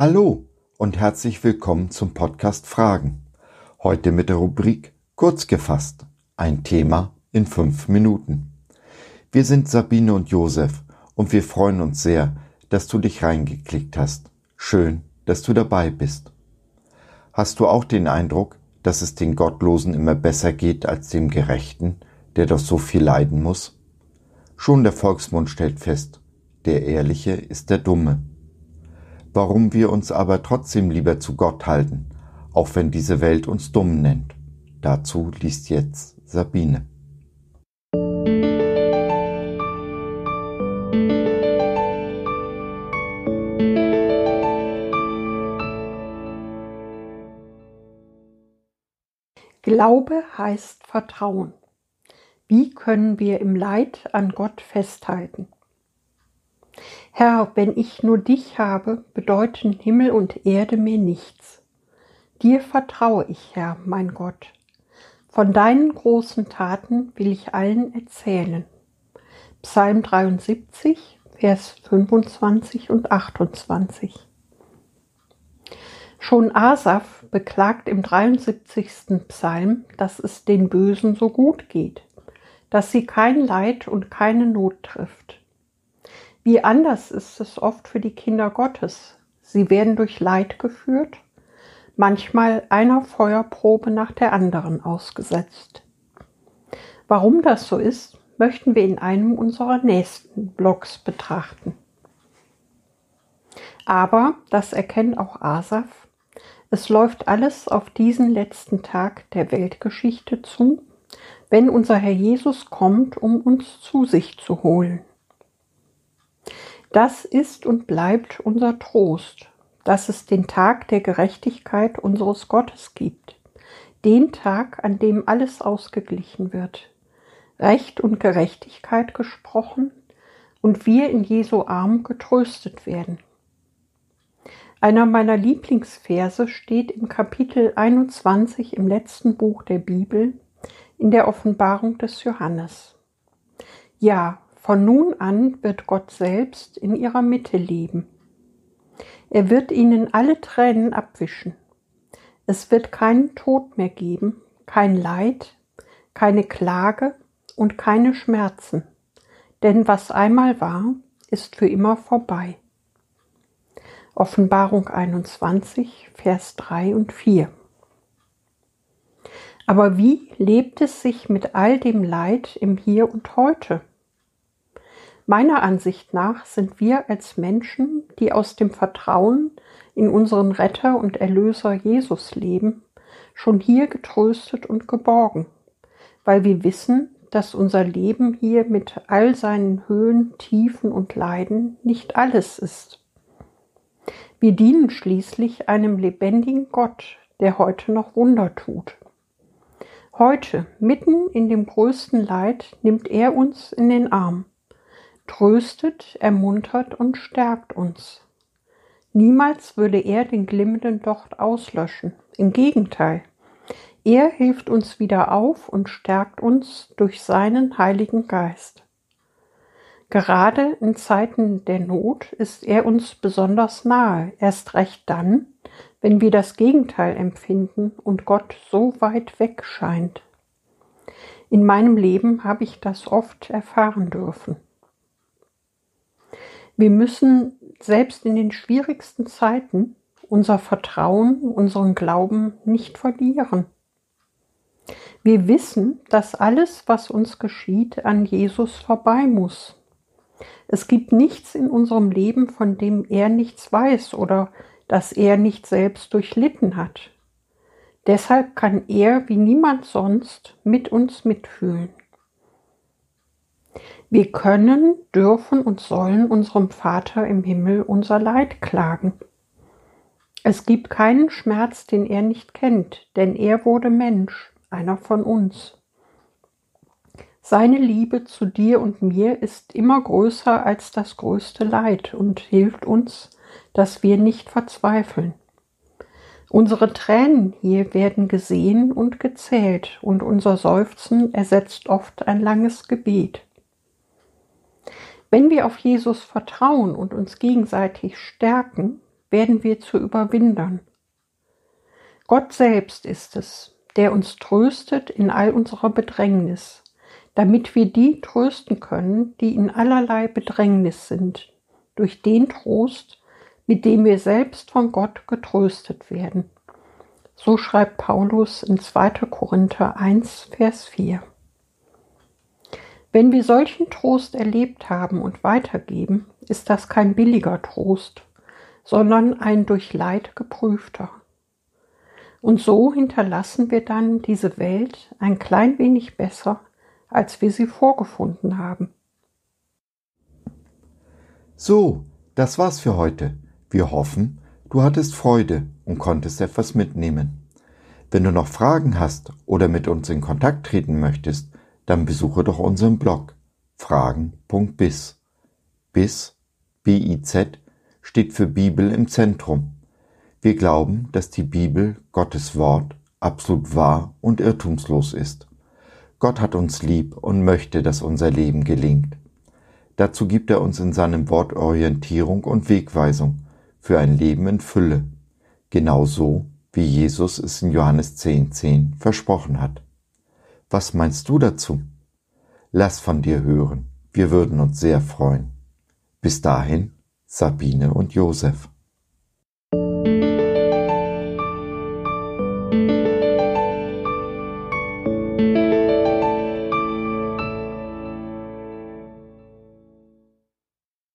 Hallo und herzlich willkommen zum Podcast Fragen. Heute mit der Rubrik Kurz gefasst. Ein Thema in fünf Minuten. Wir sind Sabine und Josef und wir freuen uns sehr, dass du dich reingeklickt hast. Schön, dass du dabei bist. Hast du auch den Eindruck, dass es den Gottlosen immer besser geht als dem Gerechten, der doch so viel leiden muss? Schon der Volksmund stellt fest, der Ehrliche ist der Dumme. Warum wir uns aber trotzdem lieber zu Gott halten, auch wenn diese Welt uns dumm nennt. Dazu liest jetzt Sabine. Glaube heißt Vertrauen. Wie können wir im Leid an Gott festhalten? Herr, wenn ich nur dich habe, bedeuten Himmel und Erde mir nichts. Dir vertraue ich, Herr, mein Gott. Von deinen großen Taten will ich allen erzählen. Psalm 73, Vers 25 und 28. Schon Asaf beklagt im 73. Psalm, dass es den Bösen so gut geht, dass sie kein Leid und keine Not trifft. Wie anders ist es oft für die Kinder Gottes. Sie werden durch Leid geführt, manchmal einer Feuerprobe nach der anderen ausgesetzt. Warum das so ist, möchten wir in einem unserer nächsten Blogs betrachten. Aber, das erkennt auch Asaf, es läuft alles auf diesen letzten Tag der Weltgeschichte zu, wenn unser Herr Jesus kommt, um uns zu sich zu holen. Das ist und bleibt unser Trost, dass es den Tag der Gerechtigkeit unseres Gottes gibt, den Tag, an dem alles ausgeglichen wird, Recht und Gerechtigkeit gesprochen und wir in Jesu Arm getröstet werden. Einer meiner Lieblingsverse steht im Kapitel 21 im letzten Buch der Bibel in der Offenbarung des Johannes. Ja, von nun an wird Gott selbst in ihrer Mitte leben. Er wird ihnen alle Tränen abwischen. Es wird keinen Tod mehr geben, kein Leid, keine Klage und keine Schmerzen. Denn was einmal war, ist für immer vorbei. Offenbarung 21, Vers 3 und 4. Aber wie lebt es sich mit all dem Leid im Hier und heute? Meiner Ansicht nach sind wir als Menschen, die aus dem Vertrauen in unseren Retter und Erlöser Jesus leben, schon hier getröstet und geborgen, weil wir wissen, dass unser Leben hier mit all seinen Höhen, Tiefen und Leiden nicht alles ist. Wir dienen schließlich einem lebendigen Gott, der heute noch Wunder tut. Heute, mitten in dem größten Leid, nimmt er uns in den Arm, tröstet, ermuntert und stärkt uns. Niemals würde er den glimmenden Docht auslöschen. Im Gegenteil, er hilft uns wieder auf und stärkt uns durch seinen Heiligen Geist. Gerade in Zeiten der Not ist er uns besonders nahe, erst recht dann, wenn wir das Gegenteil empfinden und Gott so weit weg scheint. In meinem Leben habe ich das oft erfahren dürfen. Wir müssen selbst in den schwierigsten Zeiten unser Vertrauen, unseren Glauben nicht verlieren. Wir wissen, dass alles, was uns geschieht, an Jesus vorbei muss. Es gibt nichts in unserem Leben, von dem er nichts weiß oder das er nicht selbst durchlitten hat. Deshalb kann er wie niemand sonst mit uns mitfühlen. Wir können, dürfen und sollen unserem Vater im Himmel unser Leid klagen. Es gibt keinen Schmerz, den er nicht kennt, denn er wurde Mensch, einer von uns. Seine Liebe zu dir und mir ist immer größer als das größte Leid und hilft uns, dass wir nicht verzweifeln. Unsere Tränen hier werden gesehen und gezählt und unser Seufzen ersetzt oft ein langes Gebet. Wenn wir auf Jesus vertrauen und uns gegenseitig stärken, werden wir zu Überwindern. Gott selbst ist es, der uns tröstet in all unserer Bedrängnis, damit wir die trösten können, die in allerlei Bedrängnis sind, durch den Trost, mit dem wir selbst von Gott getröstet werden. So schreibt Paulus in 2. Korinther 1, Vers 4. Wenn wir solchen Trost erlebt haben und weitergeben, ist das kein billiger Trost, sondern ein durch Leid geprüfter. Und so hinterlassen wir dann diese Welt ein klein wenig besser, als wir sie vorgefunden haben. So, das war's für heute. Wir hoffen, du hattest Freude und konntest etwas mitnehmen. Wenn du noch Fragen hast oder mit uns in Kontakt treten möchtest, dann besuche doch unseren Blog fragen.biz. Biz, B-I-Z, steht für Bibel im Zentrum. Wir glauben, dass die Bibel, Gottes Wort, absolut wahr und irrtumslos ist. Gott hat uns lieb und möchte, dass unser Leben gelingt. Dazu gibt er uns in seinem Wort Orientierung und Wegweisung für ein Leben in Fülle, genauso wie Jesus es in Johannes 10.10 10 versprochen hat. Was meinst du dazu? Lass von dir hören, wir würden uns sehr freuen. Bis dahin, Sabine und Josef.